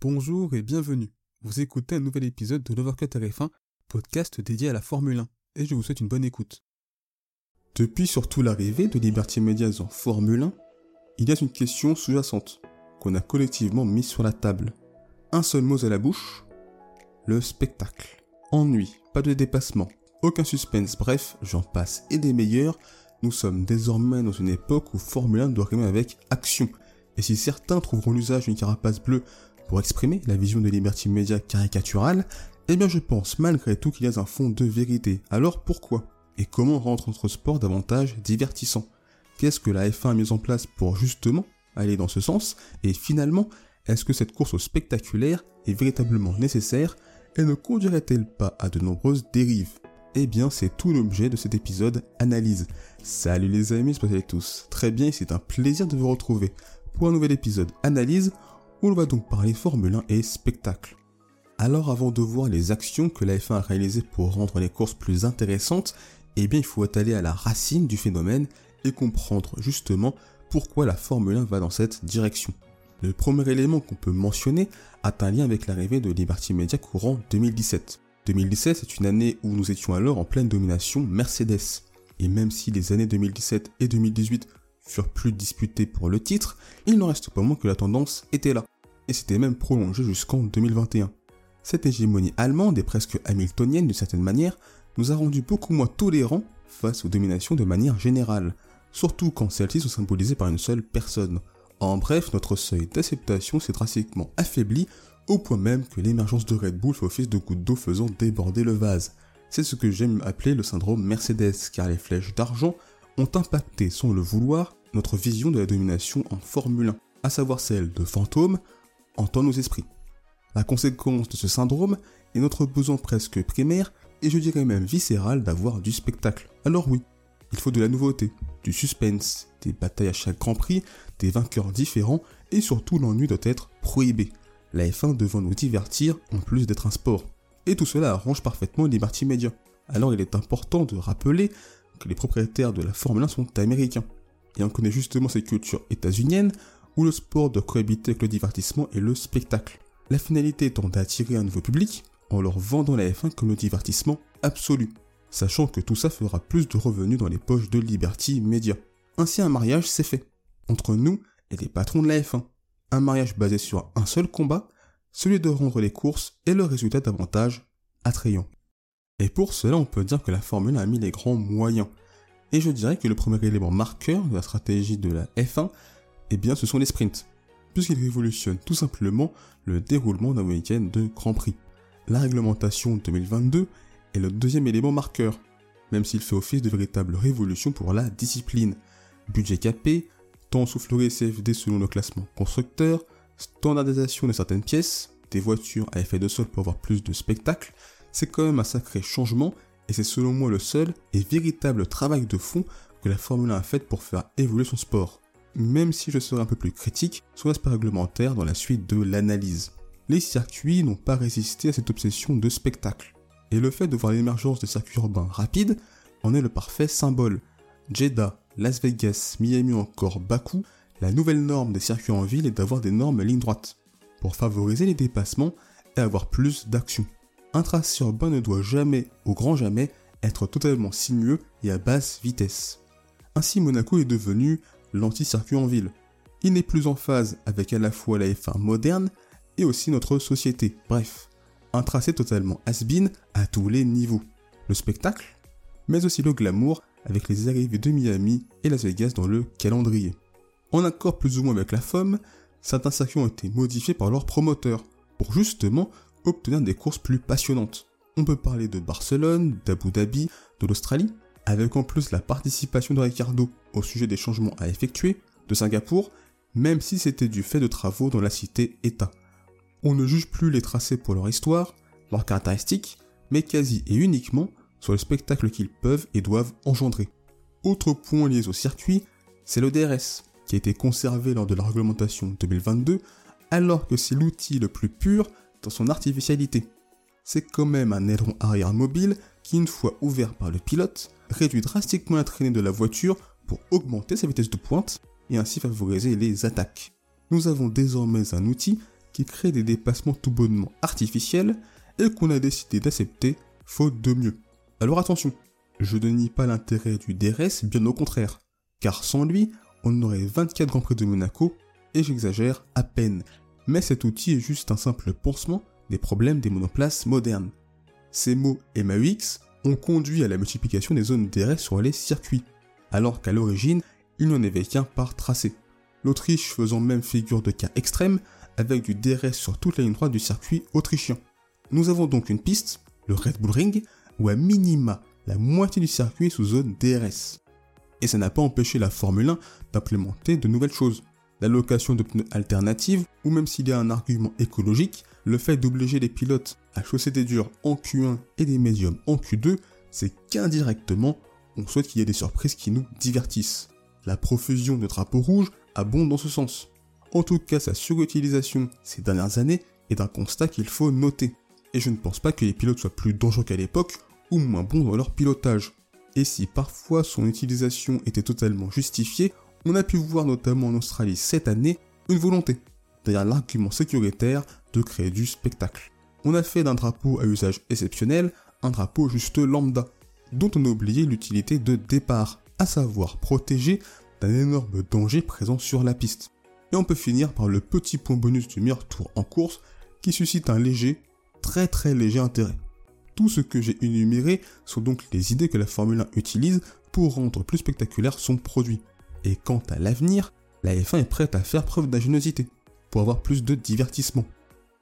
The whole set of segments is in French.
Bonjour et bienvenue. Vous écoutez un nouvel épisode de l'Overcut RF1, podcast dédié à la Formule 1, et je vous souhaite une bonne écoute. Depuis surtout l'arrivée de Liberty Media en Formule 1, il y a une question sous-jacente qu'on a collectivement mise sur la table. Un seul mot à la bouche, le spectacle. Ennui, pas de dépassement, aucun suspense, bref, j'en passe et des meilleurs, nous sommes désormais dans une époque où Formule 1 doit rimer avec action. Et si certains trouveront l'usage d'une carapace bleue pour exprimer la vision de Liberty Media caricaturale, eh bien je pense malgré tout qu'il y a un fond de vérité. Alors pourquoi? Et comment rendre notre sport davantage divertissant? Qu'est-ce que la F1 a mis en place pour justement aller dans ce sens? Et finalement, est-ce que cette course spectaculaire est véritablement nécessaire? Et ne conduirait-elle pas à de nombreuses dérives? Eh bien c'est tout l'objet de cet épisode analyse. Salut les amis, je à tous. Très bien, c'est un plaisir de vous retrouver pour un nouvel épisode analyse l'on va donc parler Formule 1 et spectacle. Alors avant de voir les actions que la F1 a réalisées pour rendre les courses plus intéressantes, eh bien il faut aller à la racine du phénomène et comprendre justement pourquoi la Formule 1 va dans cette direction. Le premier élément qu'on peut mentionner a un lien avec l'arrivée de Liberty Media courant 2017. 2017 c'est une année où nous étions alors en pleine domination Mercedes. Et même si les années 2017 et 2018 furent plus disputés pour le titre, il n'en reste pas moins que la tendance était là, et c'était même prolongé jusqu'en 2021. Cette hégémonie allemande et presque hamiltonienne d'une certaine manière nous a rendu beaucoup moins tolérants face aux dominations de manière générale, surtout quand celles-ci sont symbolisées par une seule personne. En bref, notre seuil d'acceptation s'est drastiquement affaibli au point même que l'émergence de Red Bull fait office de goutte d'eau faisant déborder le vase. C'est ce que j'aime appeler le syndrome Mercedes, car les flèches d'argent ont impacté sans le vouloir notre vision de la domination en Formule 1, à savoir celle de fantômes en nos esprits. La conséquence de ce syndrome est notre besoin presque primaire et je dirais même viscéral d'avoir du spectacle. Alors oui, il faut de la nouveauté, du suspense, des batailles à chaque Grand Prix, des vainqueurs différents et surtout l'ennui doit être prohibé. La F1 devant nous divertir en plus d'être un sport. Et tout cela arrange parfaitement les parties médias. Alors il est important de rappeler que les propriétaires de la Formule 1 sont américains et on connaît justement cette culture états-unienne où le sport doit cohabiter avec le divertissement et le spectacle. La finalité étant d'attirer un nouveau public en leur vendant la F1 comme le divertissement absolu, sachant que tout ça fera plus de revenus dans les poches de Liberty Media. Ainsi un mariage s'est fait, entre nous et les patrons de la F1. Un mariage basé sur un seul combat, celui de rendre les courses et le résultat davantage attrayant. Et pour cela, on peut dire que la Formule a mis les grands moyens, et je dirais que le premier élément marqueur de la stratégie de la F1, eh bien, ce sont les sprints, puisqu'ils révolutionnent tout simplement le déroulement d'un week-end de Grand Prix. La réglementation 2022 est le deuxième élément marqueur, même s'il fait office de véritable révolution pour la discipline. Budget capé, temps soufflerie CFD selon le classement constructeur, standardisation de certaines pièces, des voitures à effet de sol pour avoir plus de spectacle, c'est quand même un sacré changement et c'est selon moi le seul et véritable travail de fond que la Formule 1 a fait pour faire évoluer son sport. Même si je serai un peu plus critique sur l'aspect réglementaire dans la suite de l'analyse. Les circuits n'ont pas résisté à cette obsession de spectacle. Et le fait de voir l'émergence de circuits urbains rapides en est le parfait symbole. Jeddah, Las Vegas, Miami encore Bakou, la nouvelle norme des circuits en ville est d'avoir des normes ligne droite, pour favoriser les dépassements et avoir plus d'action un tracé urbain ne doit jamais, au grand jamais, être totalement sinueux et à basse vitesse. Ainsi Monaco est devenu l'anti-circuit en ville. Il n'est plus en phase avec à la fois la F1 moderne et aussi notre société. Bref, un tracé totalement has-been à tous les niveaux. Le spectacle, mais aussi le glamour avec les arrivées de Miami et Las Vegas dans le calendrier. En accord plus ou moins avec la FOM, certains circuits ont été modifiés par leurs promoteurs pour justement obtenir des courses plus passionnantes. On peut parler de Barcelone, d'Abu Dhabi, de l'Australie, avec en plus la participation de Ricardo au sujet des changements à effectuer, de Singapour, même si c'était du fait de travaux dans la cité-État. On ne juge plus les tracés pour leur histoire, leurs caractéristiques, mais quasi et uniquement sur le spectacle qu'ils peuvent et doivent engendrer. Autre point lié au circuit, c'est le DRS, qui a été conservé lors de la réglementation 2022, alors que c'est l'outil le plus pur dans son artificialité. C'est quand même un aileron arrière mobile qui, une fois ouvert par le pilote, réduit drastiquement la traînée de la voiture pour augmenter sa vitesse de pointe et ainsi favoriser les attaques. Nous avons désormais un outil qui crée des dépassements tout bonnement artificiels et qu'on a décidé d'accepter faute de mieux. Alors attention, je ne nie pas l'intérêt du DRS, bien au contraire, car sans lui, on aurait 24 Grands Prix de Monaco, et j'exagère à peine. Mais cet outil est juste un simple pansement des problèmes des monoplaces modernes. Ces mots MAUX ont conduit à la multiplication des zones DRS sur les circuits, alors qu'à l'origine, il n'y en avait qu'un par tracé. L'Autriche faisant même figure de cas extrême avec du DRS sur toute la ligne droite du circuit autrichien. Nous avons donc une piste, le Red Bull Ring, où à minima la moitié du circuit est sous zone DRS. Et ça n'a pas empêché la Formule 1 d'implémenter de nouvelles choses. L'allocation de pneus alternatives, ou même s'il y a un argument écologique, le fait d'obliger les pilotes à chausser des durs en Q1 et des médiums en Q2, c'est qu'indirectement, on souhaite qu'il y ait des surprises qui nous divertissent. La profusion de drapeaux rouges abonde dans ce sens. En tout cas, sa surutilisation ces dernières années est un constat qu'il faut noter. Et je ne pense pas que les pilotes soient plus dangereux qu'à l'époque ou moins bons dans leur pilotage. Et si parfois son utilisation était totalement justifiée, on a pu voir notamment en Australie cette année une volonté, derrière l'argument sécuritaire, de créer du spectacle. On a fait d'un drapeau à usage exceptionnel un drapeau juste lambda, dont on a oublié l'utilité de départ, à savoir protéger d'un énorme danger présent sur la piste. Et on peut finir par le petit point bonus du meilleur tour en course qui suscite un léger, très très léger intérêt. Tout ce que j'ai énuméré sont donc les idées que la Formule 1 utilise pour rendre plus spectaculaire son produit. Et quant à l'avenir, la F1 est prête à faire preuve d'ingéniosité pour avoir plus de divertissement.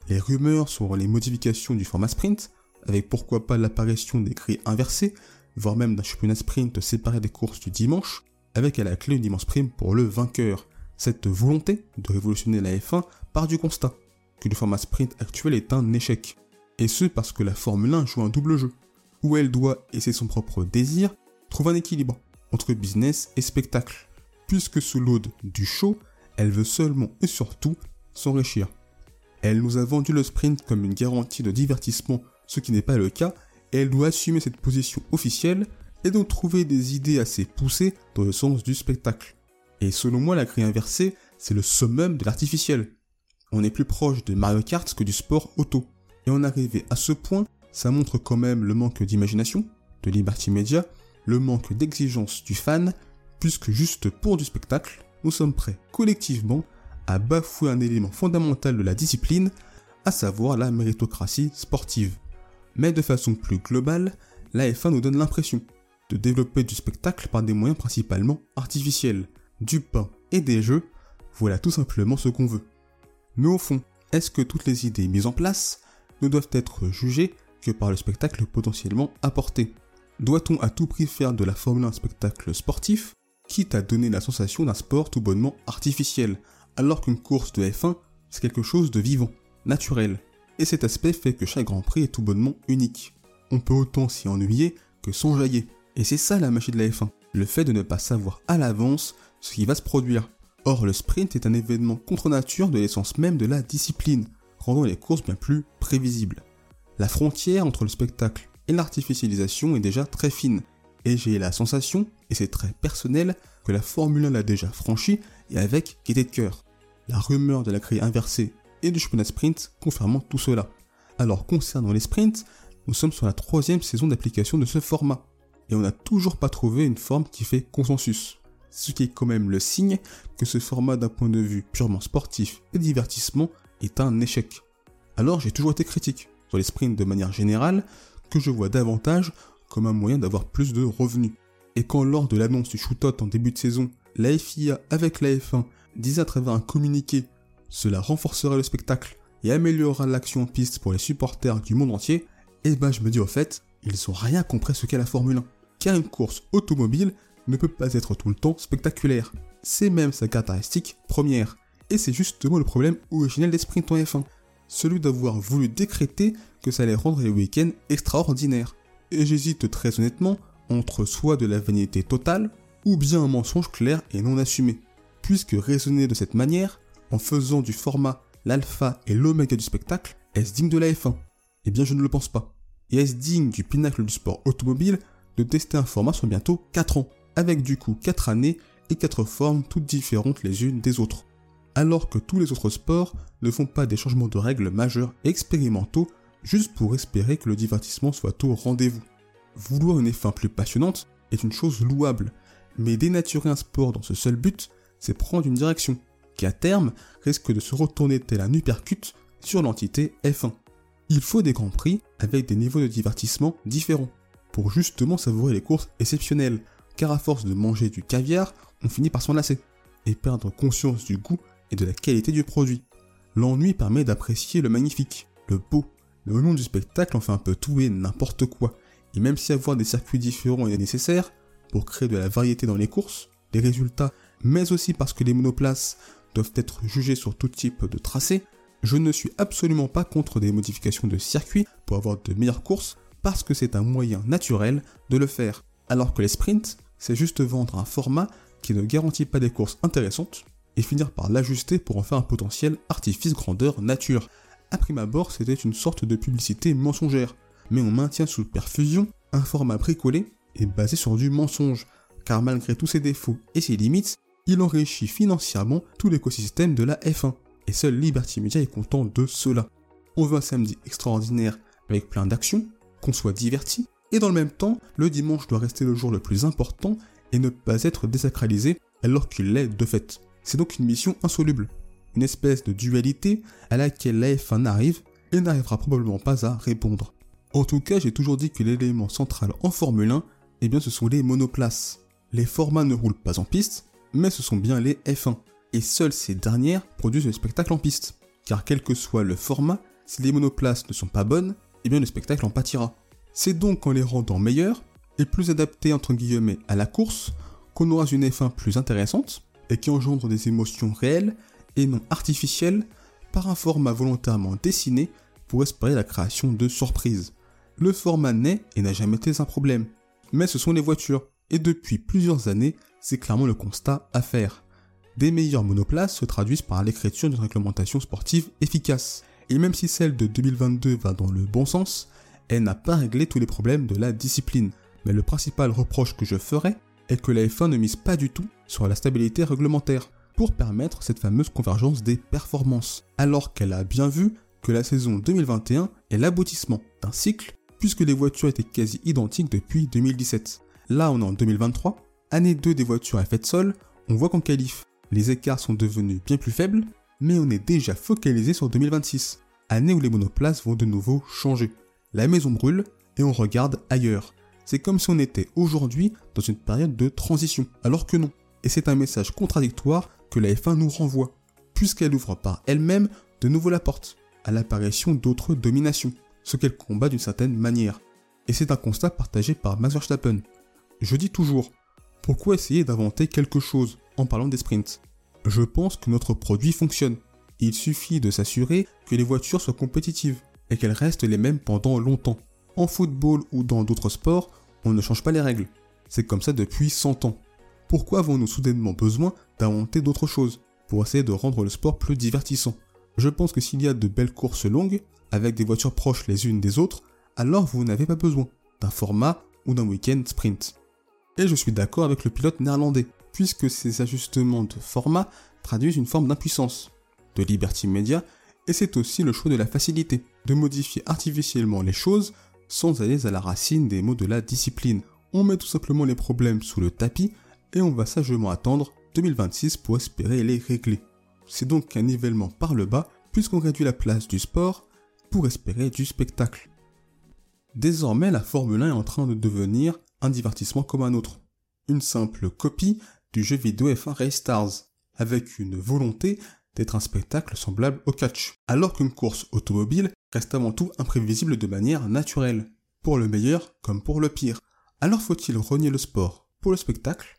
Les rumeurs sur les modifications du format sprint, avec pourquoi pas l'apparition des grilles inversées, voire même d'un championnat sprint séparé des courses du dimanche, avec à la clé une immense prime pour le vainqueur. Cette volonté de révolutionner la F1 part du constat que le format sprint actuel est un échec. Et ce parce que la Formule 1 joue un double jeu, où elle doit, et c'est son propre désir, trouver un équilibre entre business et spectacle, puisque sous l'aude du show, elle veut seulement et surtout s'enrichir. Elle nous a vendu le sprint comme une garantie de divertissement, ce qui n'est pas le cas, et elle doit assumer cette position officielle et donc trouver des idées assez poussées dans le sens du spectacle. Et selon moi, la grille inversée, c'est le summum de l'artificiel. On est plus proche de Mario Kart que du sport auto. Et en arriver à ce point, ça montre quand même le manque d'imagination de Liberty Media, le manque d'exigence du fan, puisque juste pour du spectacle, nous sommes prêts collectivement à bafouer un élément fondamental de la discipline, à savoir la méritocratie sportive. Mais de façon plus globale, la F1 nous donne l'impression de développer du spectacle par des moyens principalement artificiels, du pain et des jeux, voilà tout simplement ce qu'on veut. Mais au fond, est-ce que toutes les idées mises en place ne doivent être jugés que par le spectacle potentiellement apporté? Doit-on à tout prix faire de la Formule 1 un spectacle sportif, quitte à donner la sensation d'un sport tout bonnement artificiel, alors qu'une course de F1, c'est quelque chose de vivant, naturel, et cet aspect fait que chaque Grand Prix est tout bonnement unique. On peut autant s'y ennuyer que s'enjailler, et c'est ça la magie de la F1, le fait de ne pas savoir à l'avance ce qui va se produire. Or, le sprint est un événement contre nature de l'essence même de la discipline, rendant les courses bien plus prévisibles. La frontière entre le spectacle et l'artificialisation est déjà très fine, et j'ai la sensation, et c'est très personnel, que la Formule 1 l'a déjà franchie et avec gaieté de cœur. La rumeur de la grille inversée et du championnat sprint confirmant tout cela. Alors concernant les sprints, nous sommes sur la troisième saison d'application de ce format, et on n'a toujours pas trouvé une forme qui fait consensus. Ce qui est quand même le signe que ce format d'un point de vue purement sportif et divertissement est un échec. Alors j'ai toujours été critique sur les sprints de manière générale, que je vois davantage comme un moyen d'avoir plus de revenus. Et quand lors de l'annonce du shootout en début de saison, la FIA avec la F1 disait à travers un communiqué cela renforcera le spectacle et améliorera l'action en piste pour les supporters du monde entier, et eh ben je me dis au fait, ils ont rien compris ce qu'est la Formule 1. Car une course automobile ne peut pas être tout le temps spectaculaire. C'est même sa caractéristique première. Et c'est justement le problème originel des sprints en F1. Celui d'avoir voulu décréter que ça allait rendre les week-ends extraordinaires. Et j'hésite très honnêtement entre soit de la vanité totale, ou bien un mensonge clair et non assumé. Puisque raisonner de cette manière, en faisant du format l'alpha et l'oméga du spectacle, est-ce digne de la F1 Eh bien je ne le pense pas. Et est-ce digne du pinacle du sport automobile de tester un format sur bientôt 4 ans, avec du coup 4 années et 4 formes toutes différentes les unes des autres? Alors que tous les autres sports ne font pas des changements de règles majeurs expérimentaux juste pour espérer que le divertissement soit au rendez-vous. Vouloir une F1 plus passionnante est une chose louable, mais dénaturer un sport dans ce seul but, c'est prendre une direction qui à terme risque de se retourner tel un uppercut sur l'entité F1. Il faut des grands prix avec des niveaux de divertissement différents pour justement savourer les courses exceptionnelles, car à force de manger du caviar, on finit par s'en lasser et perdre conscience du goût et de la qualité du produit. L'ennui permet d'apprécier le magnifique, le beau. Le nom du spectacle en fait un peu tout et n'importe quoi. Et même si avoir des circuits différents est nécessaire pour créer de la variété dans les courses, les résultats, mais aussi parce que les monoplaces doivent être jugés sur tout type de tracé, je ne suis absolument pas contre des modifications de circuits pour avoir de meilleures courses parce que c'est un moyen naturel de le faire. Alors que les sprints, c'est juste vendre un format qui ne garantit pas des courses intéressantes et finir par l'ajuster pour en faire un potentiel artifice grandeur nature. A prime abord, c'était une sorte de publicité mensongère, mais on maintient sous perfusion un format bricolé et basé sur du mensonge, car malgré tous ses défauts et ses limites, il enrichit financièrement tout l'écosystème de la F1, et seul Liberty Media est content de cela. On veut un samedi extraordinaire avec plein d'actions, qu'on soit diverti, et dans le même temps, le dimanche doit rester le jour le plus important et ne pas être désacralisé alors qu'il l'est de fait. C'est donc une mission insoluble, une espèce de dualité à laquelle la F1 arrive et n'arrivera probablement pas à répondre. En tout cas, j'ai toujours dit que l'élément central en Formule 1, eh bien ce sont les monoplaces. Les formats ne roulent pas en piste, mais ce sont bien les F1. Et seules ces dernières produisent le spectacle en piste. Car quel que soit le format, si les monoplaces ne sont pas bonnes, eh bien le spectacle en pâtira. C'est donc en les rendant meilleurs et plus adaptés entre guillemets à la course qu'on aura une F1 plus intéressante, et qui engendre des émotions réelles et non artificielles par un format volontairement dessiné pour espérer la création de surprises. Le format naît et n'a jamais été un problème, mais ce sont les voitures, et depuis plusieurs années, c'est clairement le constat à faire. Des meilleures monoplaces se traduisent par l'écriture d'une réglementation sportive efficace, et même si celle de 2022 va dans le bon sens, elle n'a pas réglé tous les problèmes de la discipline. Mais le principal reproche que je ferais est que la F1 ne mise pas du tout sur la stabilité réglementaire pour permettre cette fameuse convergence des performances, alors qu'elle a bien vu que la saison 2021 est l'aboutissement d'un cycle puisque les voitures étaient quasi identiques depuis 2017. Là on est en 2023, année 2 des voitures à effet de sol, on voit qu'en qualif, les écarts sont devenus bien plus faibles, mais on est déjà focalisé sur 2026, année où les monoplaces vont de nouveau changer. La maison brûle et on regarde ailleurs. C'est comme si on était aujourd'hui dans une période de transition, alors que non. Et c'est un message contradictoire que la F1 nous renvoie, puisqu'elle ouvre par elle-même de nouveau la porte à l'apparition d'autres dominations, ce qu'elle combat d'une certaine manière. Et c'est un constat partagé par Max Verstappen. Je dis toujours, pourquoi essayer d'inventer quelque chose en parlant des sprints? Je pense que notre produit fonctionne. Il suffit de s'assurer que les voitures soient compétitives et qu'elles restent les mêmes pendant longtemps. En football ou dans d'autres sports, on ne change pas les règles. C'est comme ça depuis 100 ans. Pourquoi avons-nous soudainement besoin d'inventer d'autres choses pour essayer de rendre le sport plus divertissant? Je pense que s'il y a de belles courses longues, avec des voitures proches les unes des autres, alors vous n'avez pas besoin d'un format ou d'un week-end sprint. Et je suis d'accord avec le pilote néerlandais, puisque ces ajustements de format traduisent une forme d'impuissance, de liberty media, et c'est aussi le choix de la facilité, de modifier artificiellement les choses sans aller à la racine des mots de la discipline. On met tout simplement les problèmes sous le tapis et on va sagement attendre 2026 pour espérer les régler. C'est donc un nivellement par le bas puisqu'on réduit la place du sport pour espérer du spectacle. Désormais, la Formule 1 est en train de devenir un divertissement comme un autre. Une simple copie du jeu vidéo F1 Race Stars, avec une volonté d'être un spectacle semblable au catch, alors qu'une course automobile reste avant tout imprévisible de manière naturelle, pour le meilleur comme pour le pire. Alors faut-il renier le sport pour le spectacle?